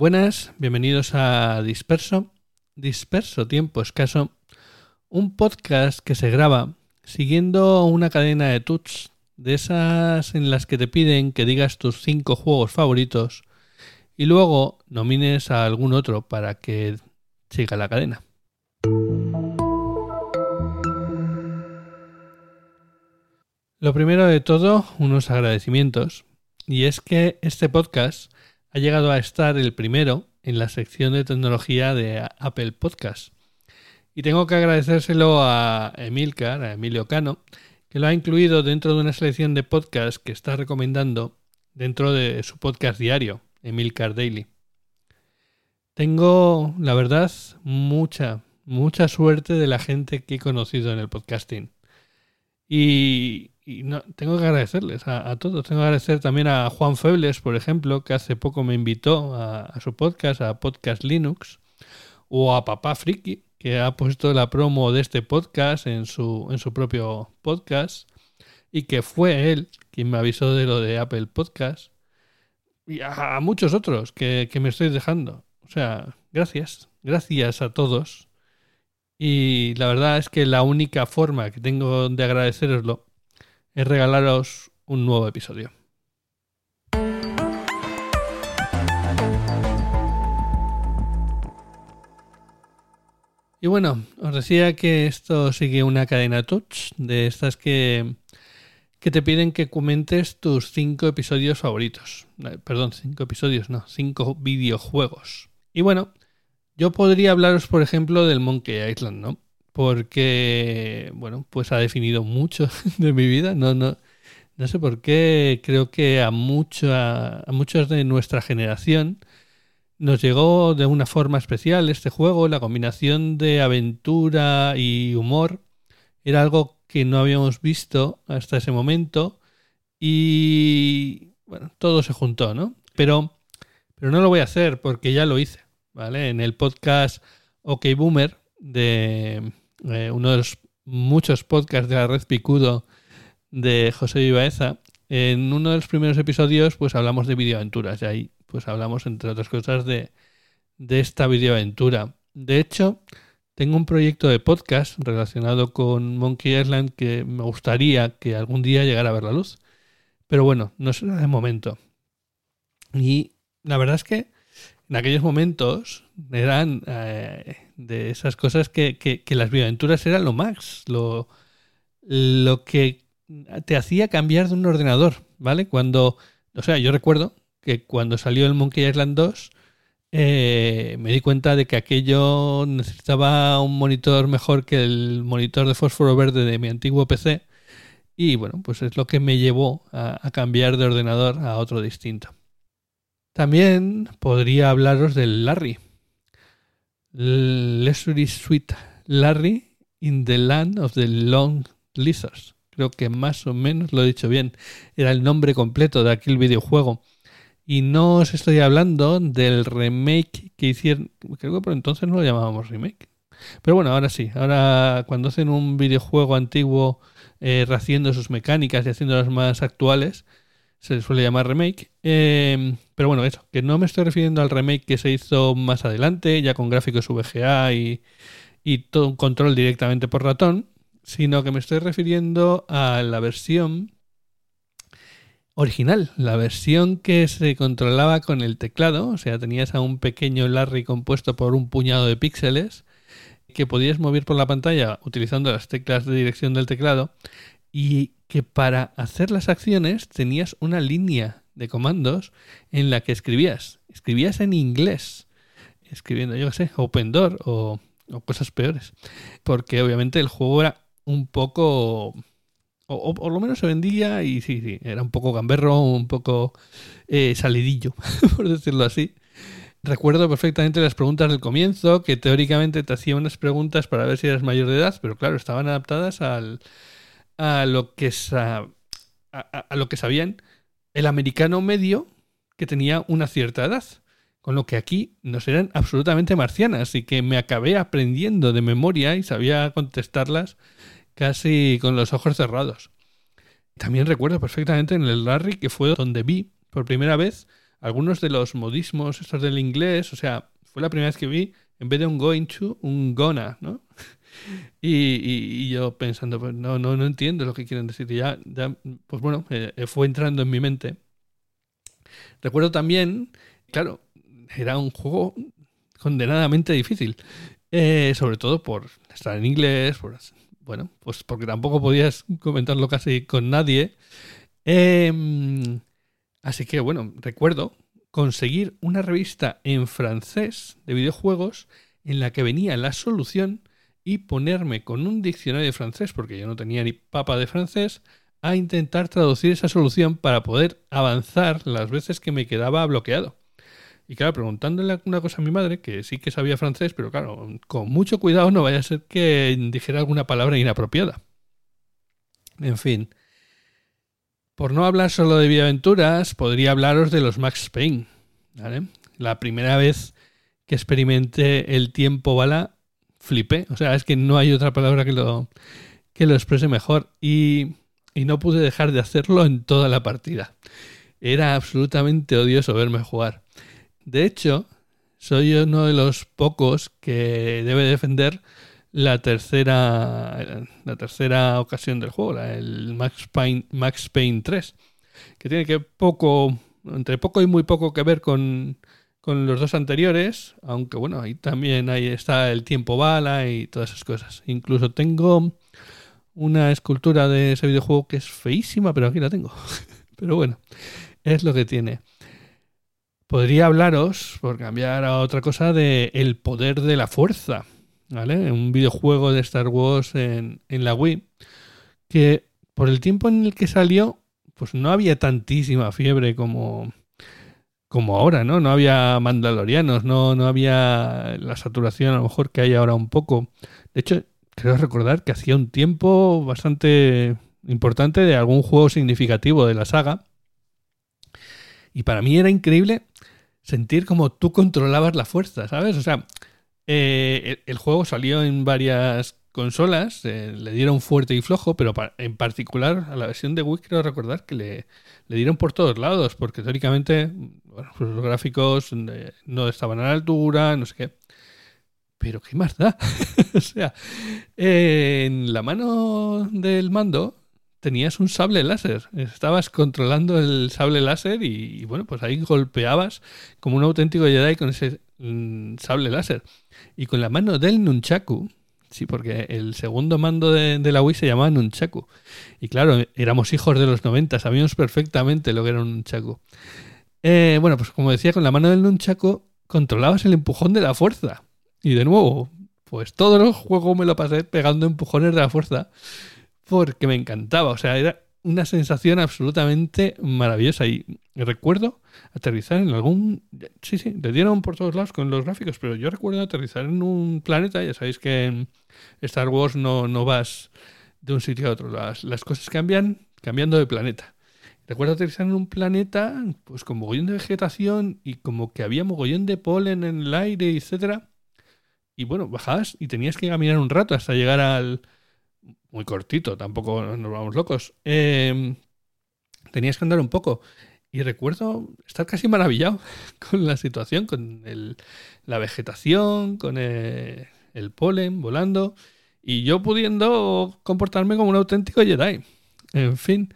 Buenas, bienvenidos a Disperso. Disperso Tiempo Escaso, un podcast que se graba siguiendo una cadena de tuts, de esas en las que te piden que digas tus cinco juegos favoritos y luego nomines a algún otro para que siga la cadena. Lo primero de todo, unos agradecimientos. Y es que este podcast llegado a estar el primero en la sección de tecnología de Apple Podcast. Y tengo que agradecérselo a Emilcar, a Emilio Cano, que lo ha incluido dentro de una selección de podcasts que está recomendando dentro de su podcast diario, Emilcar Daily. Tengo, la verdad, mucha, mucha suerte de la gente que he conocido en el podcasting. Y, no, tengo que agradecerles a, todos. Tengo que agradecer también a Juan Febles, por ejemplo, que hace poco me invitó a, su podcast, a Podcast Linux, o a Papá Friki, que ha puesto la promo de este podcast en su, en su propio podcast, y que fue él quien me avisó de lo de Apple Podcast, y a, muchos otros que, que me estoy dejando. O sea, gracias, gracias a todos. Y la verdad es que la única forma que tengo de agradeceroslo es regalaros un nuevo episodio. Y bueno, os decía que esto sigue una cadena touch de estas que, que te piden que comentes tus cinco episodios favoritos. Eh, perdón, cinco episodios, no, cinco videojuegos. Y bueno, yo podría hablaros, por ejemplo, del Monkey Island, ¿no? Porque, bueno, pues ha definido mucho de mi vida. No, no, no sé por qué, creo que a, mucho, a, muchos de nuestra generación nos llegó de una forma especial este juego. La combinación de aventura y humor era algo que no habíamos visto hasta ese momento y, bueno, todo se juntó, ¿no? Pero, pero no lo voy a hacer porque ya lo hice, ¿vale? En el podcast OK Boomer de eh, uno de los muchos podcasts de la red Picudo de José Vivaeza, en uno de los primeros episodios pues hablamos de videoaventuras y ahí pues hablamos entre otras cosas de, de esta videoaventura. De hecho, tengo un proyecto de podcast relacionado con Monkey Island que me gustaría que algún día llegara a ver la luz. Pero bueno, no será de momento. Y la verdad es que en aquellos momentos eran eh, de esas cosas que, las bioaventuras eran lo más, lo, lo que te hacía cambiar de un ordenador, ¿vale? Cuando, o sea, yo recuerdo que cuando salió el Monkey Island 2, eh, me di cuenta de que aquello necesitaba un monitor mejor que el monitor de fósforo verde de mi antiguo PC. Y bueno, pues es lo que me llevó a cambiar de ordenador a otro distinto. También podría hablaros del Larry. Leisure Sweet Larry in the Land of the Long Lizards. Creo que más o menos lo he dicho bien. Era el nombre completo de aquel videojuego. Y no os estoy hablando del remake que hicieron. Creo que por entonces no lo llamábamos remake. Pero bueno, ahora sí. Ahora cuando hacen un videojuego antiguo eh, sus mecánicas y haciéndolas más actuales, se suele llamar remake. Em, pero bueno, eso, que no me estoy refiriendo al remake que se hizo más adelante, ya con gráficos VGA y, todo un control directamente por ratón, sino que me estoy refiriendo a la versión original, la versión que se controlaba con el teclado, o sea, tenías a un pequeño Larry compuesto por un puñado de píxeles que podías mover por la pantalla utilizando las teclas de dirección del teclado y que para hacer las acciones tenías una línea de comandos en la que escribías. Escribías en inglés, escribiendo, yo qué sé, Open Door o, cosas peores. Porque obviamente el juego era un poco... O, por lo menos se vendía y sí, sí, era un poco gamberro, un poco eh, salidillo, por decirlo así. Recuerdo perfectamente las preguntas del comienzo, que teóricamente te hacía unas preguntas para ver si eras mayor de edad, pero claro, estaban adaptadas al, a lo que, a, lo que sabían el americano medio que tenía una cierta edad. Con lo que aquí nos eran absolutamente marcianas y que me acabé aprendiendo de memoria y sabía contestarlas casi con los ojos cerrados. También recuerdo perfectamente en el Larry que fue donde vi por primera vez algunos de los modismos estos del inglés, o sea, fue la primera vez que vi, en vez de un going to, un gonna, ¿no? Y, yo pensando, pues no, no, no entiendo lo que quieren decir. Y ya, pues bueno, eh, fue entrando en mi mente. Recuerdo también, claro, era un juego condenadamente difícil. Eh, sobre todo por estar en inglés, bueno, pues porque tampoco podías comentarlo casi con nadie. Em, así que bueno, recuerdo conseguir una revista en francés de videojuegos en la que venía la solución y ponerme con un diccionario de francés, porque yo no tenía ni papa de francés, a intentar traducir esa solución para poder avanzar las veces que me quedaba bloqueado. Y claro, preguntándole una cosa a mi madre, que sí que sabía francés, pero claro, con mucho cuidado no vaya a ser que dijera alguna palabra inapropiada. En fin. Por no hablar solo de videoaventuras, podría hablaros de los Max Payne. La primera vez que experimenté el tiempo bala, flipé. O sea, es que no hay otra palabra que lo, que lo exprese mejor. Y, y no pude dejar de hacerlo en toda la partida. Era absolutamente odioso verme jugar. De hecho, soy uno de los pocos que debe defender la tercera, la tercera ocasión del juego, el Max Payne, Max Payne 3, que tiene que poco, entre poco y muy poco que ver con, con los dos anteriores, aunque bueno, ahí también ahí está el tiempo bala y todas esas cosas. Incluso tengo una escultura de ese videojuego que es feísima, pero aquí la tengo. pero bueno, es lo que tiene. Podría hablaros, por cambiar a otra cosa, de El poder de la fuerza, ¿vale? Un videojuego de Star Wars en, la Wii, que por el tiempo en el que salió, pues no había tantísima fiebre como, como ahora, ¿no? No había mandalorianos, no, no había la saturación a lo mejor que hay ahora un poco. De hecho, creo recordar que hacía un tiempo bastante importante de algún juego significativo de la saga. Y para mí era increíble sentir como tú controlabas la fuerza, ¿sabes? O sea, eh, el, juego salió en varias consolas, eh, le dieron fuerte y flojo, pero en particular a la versión de Wii quiero recordar que le, dieron por todos lados, porque teóricamente pues los gráficos eh, no estaban a la altura, no sé qué. Pero ¿qué más da? o sea, en la mano del mando tenías un sable láser. Estabas controlando el sable láser y, bueno, pues ahí golpeabas como un auténtico Jedi con ese mm, sable láser. Y con la mano del Nunchaku, sí, porque el segundo mando de, la Wii se llamaba Nunchaku. Y claro, éramos hijos de los 90, sabíamos perfectamente lo que era un Nunchaku. Eh, bueno, pues como decía, con la mano del Nunchaku controlabas el empujón de la fuerza. Y de nuevo, pues todo el juego me lo pasé pegando empujones de la fuerza porque me encantaba. O sea, era una sensación absolutamente maravillosa. Y recuerdo aterrizar en algún. Sí, sí, le dieron por todos lados con los gráficos, pero yo recuerdo aterrizar en un planeta. Ya sabéis que en Star Wars no, no vas de un sitio a otro. Las, las cosas cambian cambiando de planeta. Recuerdo aterrizar en un planeta pues con mogollón de vegetación y como que había mogollón de polen en el aire, etcétera. Y bueno, bajabas y tenías que caminar un rato hasta llegar al, muy cortito, tampoco nos vamos locos. Em, tenías que andar un poco. Y recuerdo estar casi maravillado con la situación, con el, la vegetación, con el, polen volando y yo pudiendo comportarme como un auténtico Jedi. En fin,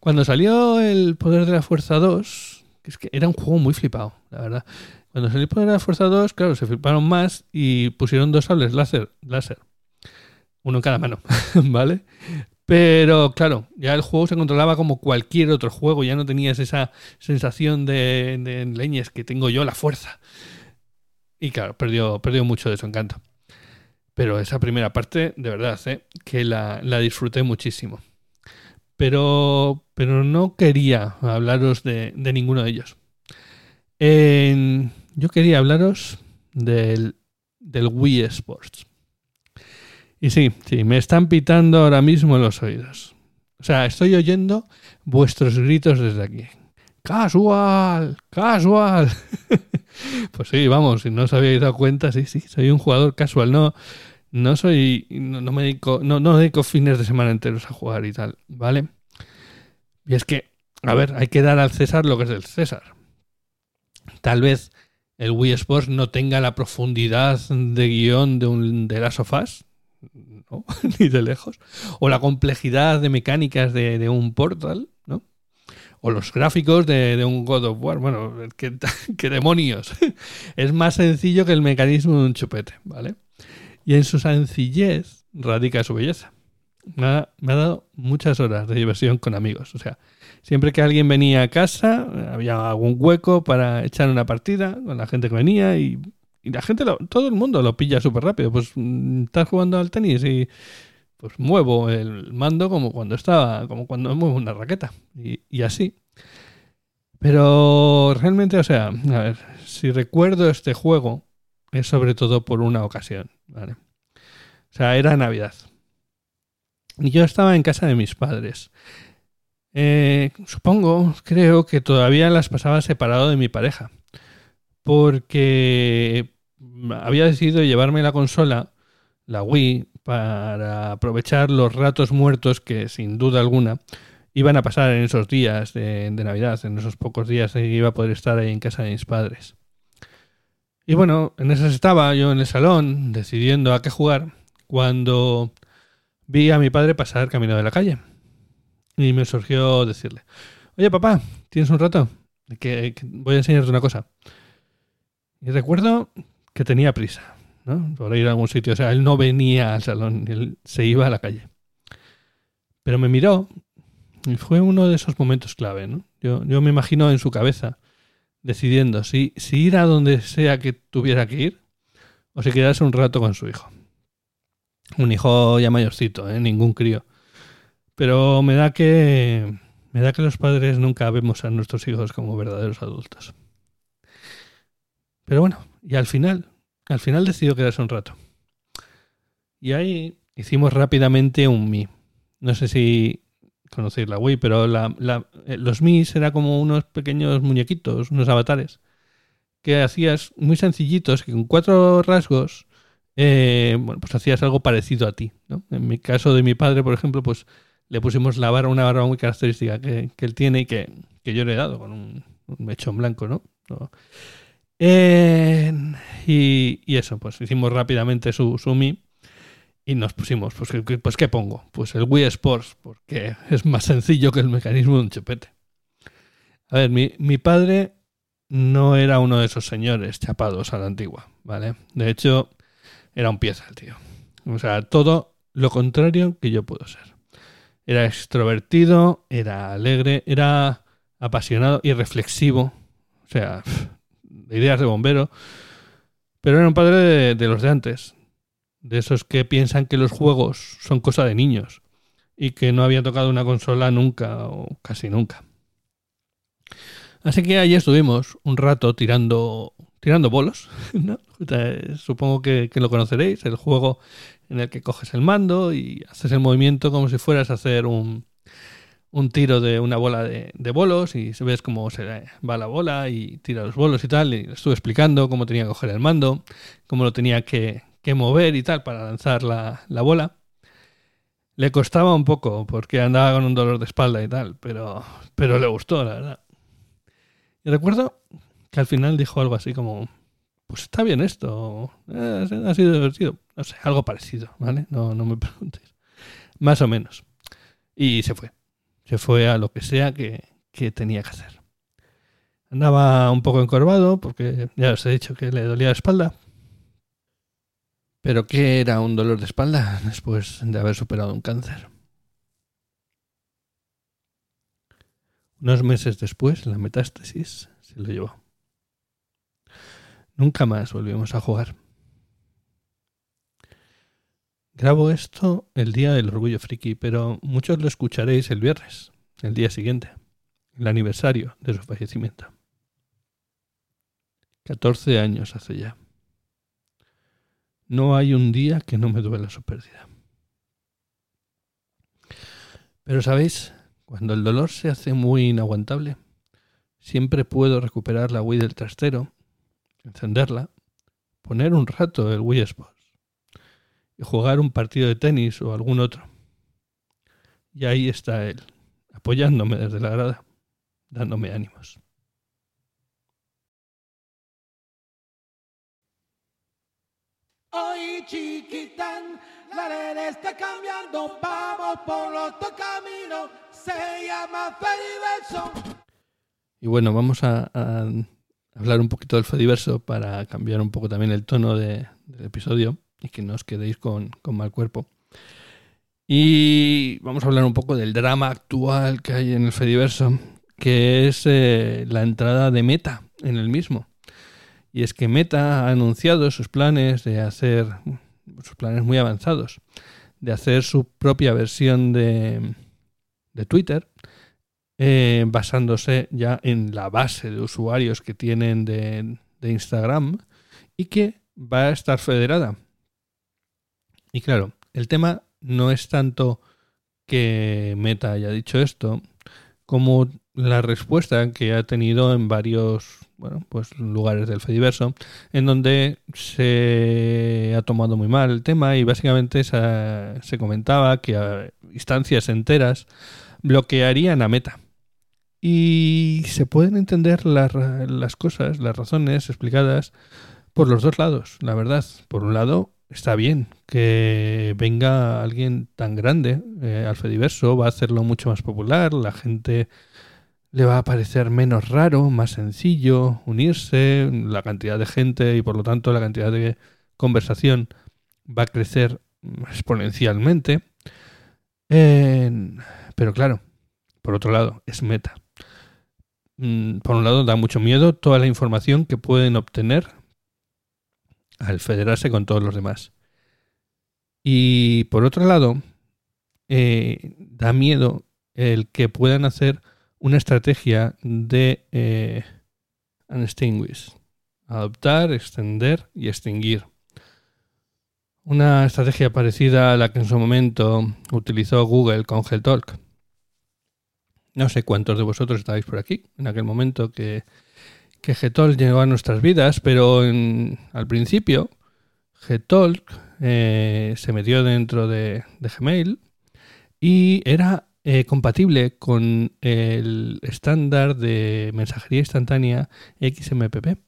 cuando salió el Poder de la Fuerza 2, que es que era un juego muy flipado, la verdad. Cuando salió el Poder de la Fuerza 2, claro, se fliparon más y pusieron dos sables láser, láser uno en cada mano, ¿vale? Pero claro, ya el juego se controlaba como cualquier otro juego, ya no tenías esa sensación de, de leñes que tengo yo la fuerza. Y claro, perdió, perdió mucho de su encanto. Pero esa primera parte, de verdad, ¿eh? que la, disfruté muchísimo. Pero, pero no quería hablaros de, ninguno de ellos. yo quería hablaros del, del Wii Sports. Y sí, sí, me están pitando ahora mismo los oídos. O sea, estoy oyendo vuestros gritos desde aquí. Casual, casual. pues sí, vamos, si no os habéis dado cuenta, sí, sí, soy un jugador casual. No, no soy, no, me dedico, no, no dedico fines de semana enteros a jugar y tal, ¿vale? Y es que, a ver, hay que dar al César lo que es del César. tal vez el Wii Sports no tenga la profundidad de guion de un de las sofás, ¿no? ni de lejos, o la complejidad de mecánicas de, un Portal, ¿no? O los gráficos de, un God of War. Bueno, qué demonios. es más sencillo que el mecanismo de un chupete, ¿vale? Y en su sencillez radica su belleza. Me ha, dado muchas horas de diversión con amigos. O sea, siempre que alguien venía a casa, había algún hueco para echar una partida con la gente que venía y, la gente, todo el mundo lo pilla súper rápido. Pues mm, estás jugando al tenis y pues muevo el mando como cuando estaba, como cuando muevo una raqueta y, y así. Pero realmente, o sea, a ver, si recuerdo este juego es sobre todo por una ocasión, ¿vale? O sea, era Navidad. Y yo estaba en casa de mis padres. Eh, supongo, creo que todavía las pasaba separado de mi pareja. Porque había decidido llevarme la consola, la Wii, para aprovechar los ratos muertos que sin duda alguna iban a pasar en esos días de, Navidad, en esos pocos días que iba a poder estar ahí en casa de mis padres. Y bueno, en eso estaba yo en el salón decidiendo a qué jugar cuando vi a mi padre pasar camino de la calle. Y me surgió decirle, oye papá, ¿tienes un rato? Que, voy a enseñarte una cosa. Y recuerdo que tenía prisa, ¿no? Por ir a algún sitio. O sea, él no venía al salón, él se iba a la calle. Pero me miró y fue uno de esos momentos clave, ¿no? Yo, yo me imagino en su cabeza decidiendo si, si ir a donde sea que tuviera que ir o si quedarse un rato con su hijo. Un hijo ya mayorcito, ¿eh? ningún crío. Pero me da que me da que los padres nunca vemos a nuestros hijos como verdaderos adultos. Pero bueno, y al final, al final decidió quedarse un rato. Y ahí hicimos rápidamente un Mi. No sé si conocéis la Wii, pero la, eh, los Mis era como unos pequeños muñequitos, unos avatares, que hacías muy sencillitos, que con cuatro rasgos, eh, bueno, pues hacías algo parecido a ti. ¿no? En mi caso de mi padre, por ejemplo, pues le pusimos la barba, una barba muy característica que, él tiene y que, yo le he dado con un, mechón blanco, ¿no? Y, eso, pues hicimos rápidamente su, su Mi y nos pusimos, pues, pues ¿qué pongo? Pues el Wii Sports, porque es más sencillo que el mecanismo de un chupete. A ver, mi, mi padre no era uno de esos señores chapados a la antigua, ¿vale? De hecho, era un pieza el tío. O sea, todo lo contrario que yo puedo ser. Era extrovertido, era alegre, era apasionado y reflexivo. O sea, ideas de bombero. Pero era un padre de los de antes, de esos que piensan que los juegos son cosa de niños y que no había tocado una consola nunca o casi nunca. Así que allí estuvimos un rato tirando, tirando bolos. Supongo que, lo conoceréis, el juego en el que coges el mando y haces el movimiento como si fueras a hacer un, un tiro de una bola de, bolos y ves cómo se va la bola y tira los bolos y tal. Y le estuve explicando cómo tenía que coger el mando, cómo lo tenía que, mover y tal para lanzar la, la, bola. Le costaba un poco porque andaba con un dolor de espalda y tal, pero, pero le gustó, la verdad. Y recuerdo que al final dijo algo así como, pues está bien esto, eh, ha sido divertido, no sé, algo parecido, ¿vale? No, no me preguntéis. Más o menos. Y se fue. Se fue a lo que sea que, que tenía que hacer. Andaba un poco encorvado porque ya os he dicho que le dolía la espalda, ¿Pero qué era un dolor de espalda después de haber superado un cáncer? Unos meses después, la metástasis se lo llevó. Nunca más volvimos a jugar. Grabo esto el día del orgullo friki, pero muchos lo escucharéis el viernes, el día siguiente, el aniversario de su fallecimiento. 14 años hace ya. No hay un día que no me duela su pérdida. Pero sabéis, cuando el dolor se hace muy inaguantable, siempre puedo recuperar la Wii del trastero, encenderla, poner un rato el Wii Sports y jugar un partido de tenis o algún otro. Y ahí está él, apoyándome desde la grada, dándome ánimos. Hoy chiquitán, la arena está cambiando, vamos por los dos se llama Fediverso. Y bueno, vamos a, hablar un poquito del Fediverso para cambiar un poco también el tono de, del episodio y que no os quedéis con, con mal cuerpo. Y vamos a hablar un poco del drama actual que hay en el Fediverso, que es eh, la entrada de Meta en el mismo. Y es que Meta ha anunciado sus planes de hacer, sus planes muy avanzados, de hacer su propia versión de, de Twitter, eh, basándose ya en la base de usuarios que tienen de, de Instagram y que va a estar federada. Y claro, el tema no es tanto que Meta haya dicho esto, como la respuesta que ha tenido en varios bueno, pues lugares del Fediverso, en donde se ha tomado muy mal el tema y básicamente se, comentaba que a instancias enteras bloquearían a Meta. Y se pueden entender las cosas, las razones explicadas por los dos lados, la verdad. Por un lado, está bien que venga alguien tan grande eh, al Fediverso, va a hacerlo mucho más popular, la gente le va a parecer menos raro, más sencillo unirse, la cantidad de gente y por lo tanto la cantidad de conversación va a crecer exponencialmente. En- Pero claro, por otro lado, es meta. Mm, Por un lado, da mucho miedo toda la información que pueden obtener al federarse con todos los demás. Y por otro lado, eh, da miedo el que puedan hacer una estrategia de eh, unextinguish, adoptar, extender y extinguir. Una estrategia parecida a la que en su momento utilizó Google con Gtalk. No sé cuántos de vosotros estabais por aquí en aquel momento que, que Gtalk llegó a nuestras vidas, pero en- al principio Gtalk eh, se metió dentro de, Gmail y era eh, compatible con el estándar de mensajería instantánea XMPP.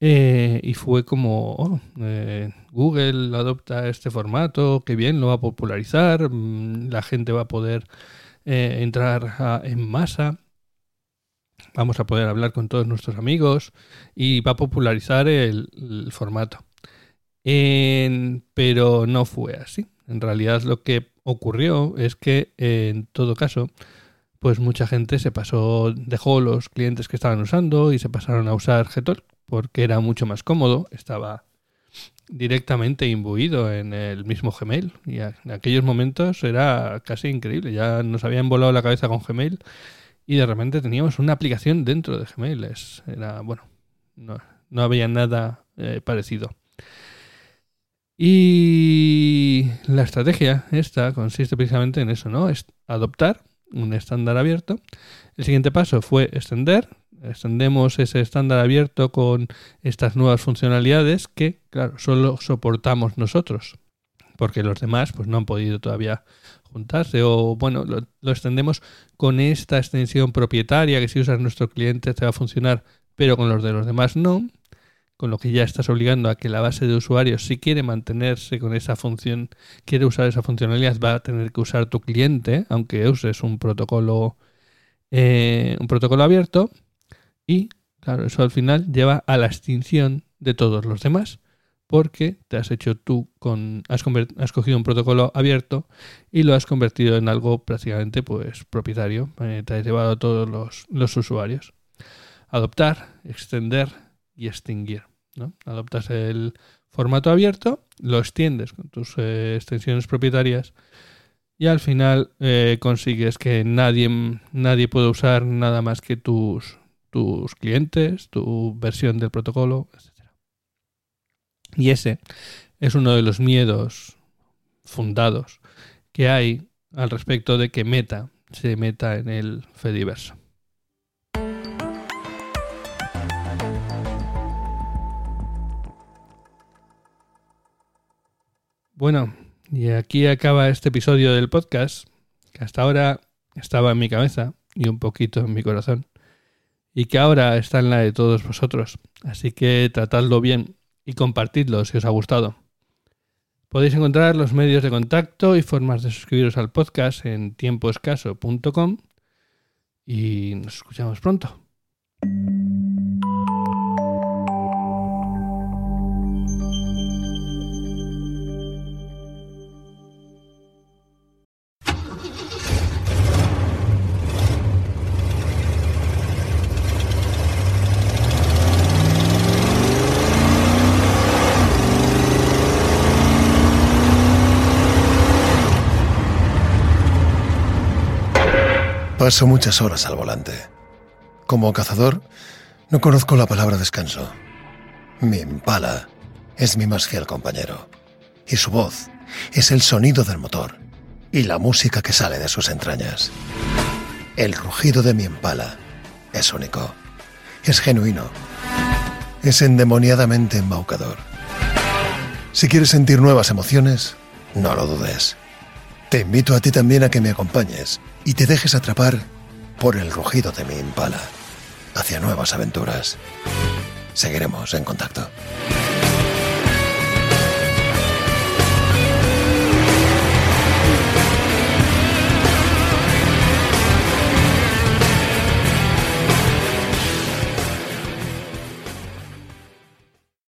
Eh, y fue como, oh, eh, Google adopta este formato, qué bien, lo va a popularizar, mm, la gente va a poder entrar en masa, vamos a poder hablar con todos nuestros amigos y va a popularizar el, formato. En- pero no fue así. En realidad lo que ocurrió es que en todo caso, pues mucha gente se pasó, dejó los clientes que estaban usando y se pasaron a usar Gtalk porque era mucho más cómodo, estaba directamente imbuido en el mismo Gmail y en aquellos momentos era casi increíble, ya nos habían volado la cabeza con Gmail y de repente teníamos una aplicación dentro de Gmail, Es- era bueno, no, no había nada eh, parecido. Y la estrategia esta consiste precisamente en eso, ¿no? Es adoptar un estándar abierto. El siguiente paso fue extender. Extendemos ese estándar abierto con estas nuevas funcionalidades que, claro, solo soportamos nosotros. Porque los demás pues no han podido todavía juntarse. O bueno, lo, lo extendemos con esta extensión propietaria que si usas nuestro cliente te va a funcionar, pero con los de los demás no con lo que ya estás obligando a que la base de usuarios, si quiere mantenerse con esa función, quiere usar esa funcionalidad, va a tener que usar tu cliente, aunque uses un protocolo, eh, un protocolo abierto. Y claro, eso al final lleva a la extinción de todos los demás, porque te has hecho tú con, has, has cogido un protocolo abierto y lo has convertido en algo prácticamente pues propietario, eh, te has llevado a todos los, los usuarios. Adoptar, extender y extinguir. ¿no? Adoptas el formato abierto, lo extiendes con tus eh, extensiones propietarias y al final eh, consigues que nadie, nadie pueda usar nada más que tus, tus clientes, tu versión del protocolo, etc. Y ese es uno de los miedos fundados que hay al respecto de que Meta se meta en el Fediverso. Bueno, y aquí acaba este episodio del podcast, que hasta ahora estaba en mi cabeza y un poquito en mi corazón, y que ahora está en la de todos vosotros. Así que tratadlo bien y compartidlo si os ha gustado. Podéis encontrar los medios de contacto y formas de suscribiros al podcast en tiempoescaso.com y nos escuchamos pronto. Paso muchas horas al volante. Como cazador, no conozco la palabra descanso. Mi impala es mi más fiel compañero. Y su voz es el sonido del motor y la música que sale de sus entrañas. El rugido de mi impala es único. Es genuino. Es endemoniadamente embaucador. Si quieres sentir nuevas emociones, no lo dudes. Te invito a ti también a que me acompañes y te dejes atrapar por el rugido de mi impala hacia nuevas aventuras. Seguiremos en contacto.